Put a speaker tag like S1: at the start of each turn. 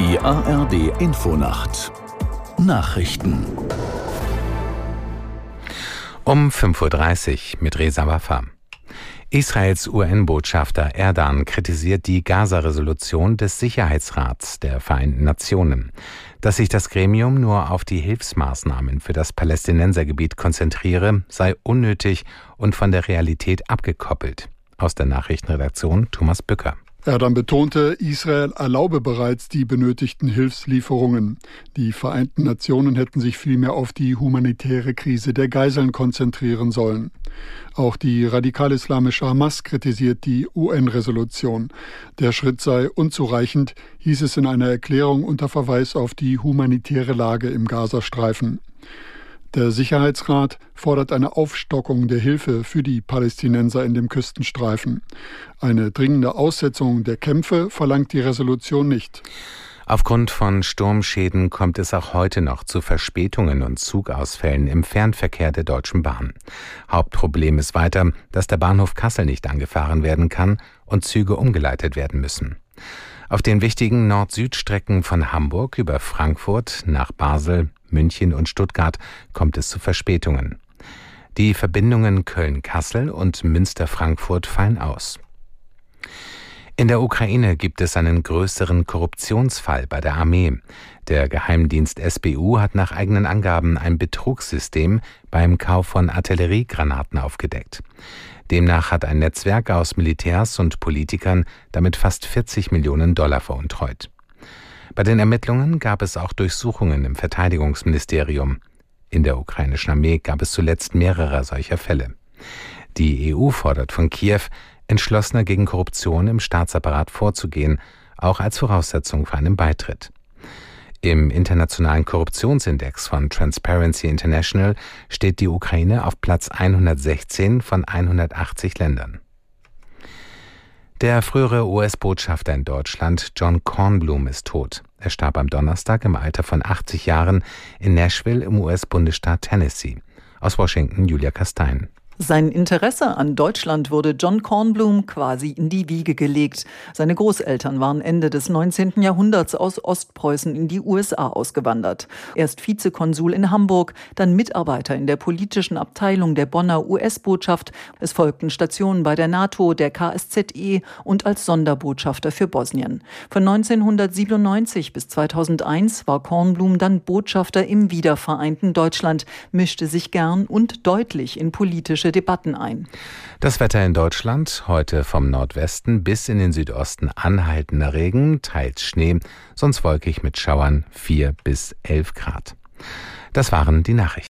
S1: Die ARD Infonacht Nachrichten
S2: um 5.30 Uhr mit Reza Waffa. Israels UN-Botschafter Erdan kritisiert die Gaza-Resolution des Sicherheitsrats der Vereinten Nationen. Dass sich das Gremium nur auf die Hilfsmaßnahmen für das Palästinensergebiet konzentriere, sei unnötig und von der Realität abgekoppelt. Aus der Nachrichtenredaktion Thomas Bücker.
S3: Erdogan betonte, Israel erlaube bereits die benötigten Hilfslieferungen. Die Vereinten Nationen hätten sich vielmehr auf die humanitäre Krise der Geiseln konzentrieren sollen. Auch die radikal-islamische Hamas kritisiert die UN-Resolution. Der Schritt sei unzureichend, hieß es in einer Erklärung unter Verweis auf die humanitäre Lage im Gazastreifen. Der Sicherheitsrat fordert eine Aufstockung der Hilfe für die Palästinenser in dem Küstenstreifen. Eine dringende Aussetzung der Kämpfe verlangt die Resolution nicht.
S2: Aufgrund von Sturmschäden kommt es auch heute noch zu Verspätungen und Zugausfällen im Fernverkehr der Deutschen Bahn. Hauptproblem ist weiter, dass der Bahnhof Kassel nicht angefahren werden kann und Züge umgeleitet werden müssen. Auf den wichtigen Nord-Süd-Strecken von Hamburg über Frankfurt nach Basel, München und Stuttgart kommt es zu Verspätungen. Die Verbindungen Köln-Kassel und Münster-Frankfurt fallen aus. In der Ukraine gibt es einen größeren Korruptionsfall bei der Armee. Der Geheimdienst SBU hat nach eigenen Angaben ein Betrugssystem beim Kauf von Artilleriegranaten aufgedeckt. Demnach hat ein Netzwerk aus Militärs und Politikern damit fast 40 Millionen Dollar veruntreut. Bei den Ermittlungen gab es auch Durchsuchungen im Verteidigungsministerium. In der ukrainischen Armee gab es zuletzt mehrere solcher Fälle. Die EU fordert von Kiew, entschlossener gegen Korruption im Staatsapparat vorzugehen, auch als Voraussetzung für einen Beitritt. Im internationalen Korruptionsindex von Transparency International steht die Ukraine auf Platz 116 von 180 Ländern. Der frühere US-Botschafter in Deutschland, John Kornblum, ist tot. Er starb am Donnerstag im Alter von 80 Jahren in Nashville im US-Bundesstaat Tennessee. Aus Washington Julia Kastein.
S4: Sein Interesse an Deutschland wurde John Kornblum quasi in die Wiege gelegt. Seine Großeltern waren Ende des 19. Jahrhunderts aus Ostpreußen in die USA ausgewandert. Erst Vizekonsul in Hamburg, dann Mitarbeiter in der politischen Abteilung der Bonner US-Botschaft. Es folgten Stationen bei der NATO, der KSZE und als Sonderbotschafter für Bosnien. Von 1997 bis 2001 war Kornblum dann Botschafter im wiedervereinten Deutschland, mischte sich gern und deutlich in politische Debatten ein.
S2: Das Wetter in Deutschland heute vom Nordwesten bis in den Südosten anhaltender Regen, teils Schnee, sonst wolkig mit Schauern 4 bis 11 Grad. Das waren die Nachrichten.